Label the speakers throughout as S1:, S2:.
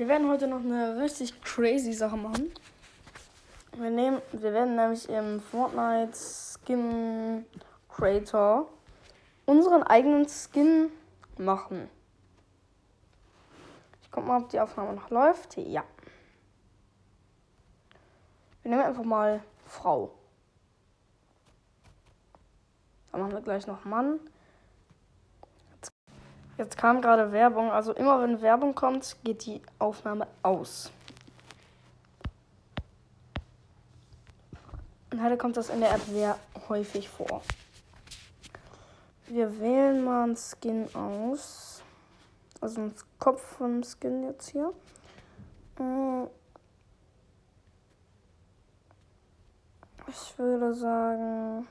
S1: Wir werden heute noch eine richtig crazy Sache machen. Wir, nehmen, wir werden nämlich im Fortnite Skin Creator unseren eigenen Skin machen. Ich guck mal, ob die Aufnahme noch läuft. Ja. Wir nehmen einfach mal Frau. Dann machen wir gleich noch Mann. Jetzt, kam gerade Werbung. Also immer wenn Werbung kommt, geht die Aufnahme aus. Und heute kommt das in der App sehr häufig vor. Wir wählen mal einen Skin aus. Also einen Kopf vom Skin jetzt hier. Äh, ich würde sagen.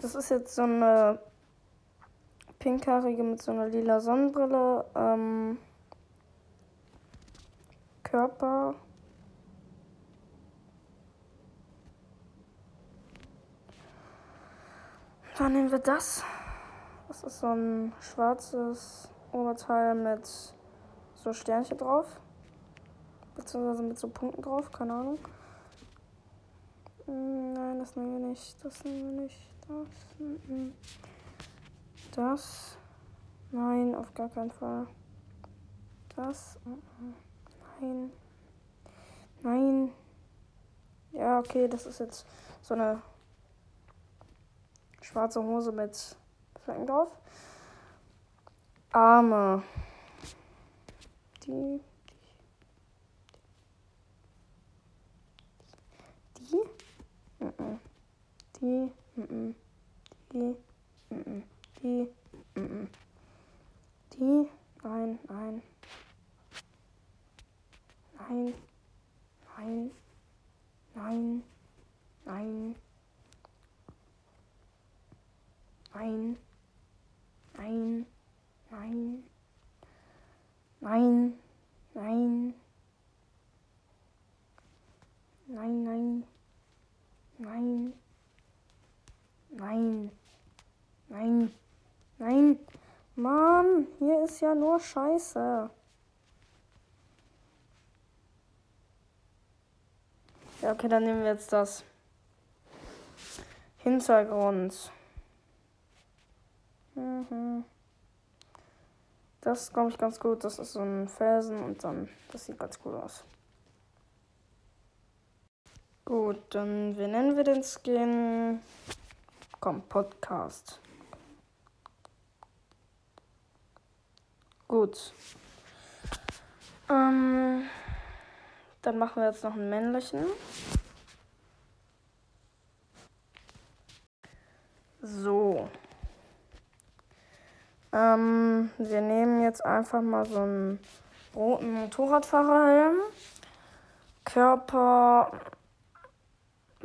S1: Das ist jetzt so eine pinkhaarige mit so einer lila Sonnenbrille. Ähm, Körper. Dann nehmen wir das. Das ist so ein schwarzes Oberteil mit so Sternchen drauf. Beziehungsweise mit so Punkten drauf, keine Ahnung. Hm, nein, das nehmen wir nicht. Das nehmen wir nicht. Das. Das. Nein, auf gar keinen Fall. Das. Nein. Nein. Ja, okay, das ist jetzt so eine schwarze Hose mit Flecken drauf. Arme. Die. Die. Die. Die. Die. Die. Die. Nein, nein. Nein. Nein. Nein. Nein. Nein. Nein. Nein. Nein. Nein. Nein, nein. Nein. Nein. Nein. Nein. Mann, hier ist ja nur Scheiße. Ja, okay, dann nehmen wir jetzt das. Hintergrund. Mhm. Das glaube ich, ganz gut. Das ist so ein Felsen und dann, das sieht ganz cool aus. Gut, dann, wie nennen wir den Skin? Komm, Podcast. Gut. Ähm, dann machen wir jetzt noch einen männlichen. So. Ähm, wir nehmen jetzt einfach mal so einen roten Motorradfahrerhelm. Körper,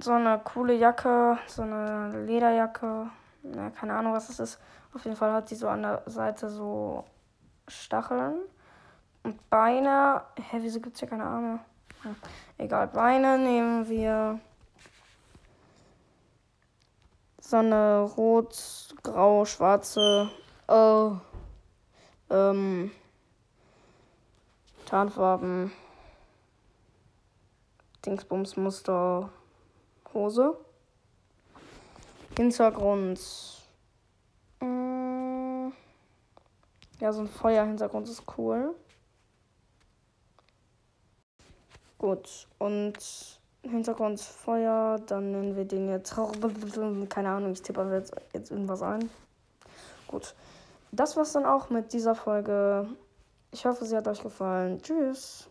S1: so eine coole Jacke, so eine Lederjacke. Ja, keine Ahnung, was das ist. Auf jeden Fall hat sie so an der Seite so Stacheln. Und Beine. Hä, wieso gibt es hier keine Arme? Ja, egal, Beine nehmen wir so eine rot, grau, schwarze Oh. Ähm. Tarnfarben. Dingsbumsmuster. Hose. Hintergrund. Mm, ja, so ein Feuerhintergrund ist cool. Gut, und Hintergrund Feuer, dann nennen wir den jetzt. Keine Ahnung, ich tippe jetzt, jetzt irgendwas ein. Gut. Das war's dann auch mit dieser Folge. Ich hoffe, sie hat euch gefallen. Tschüss.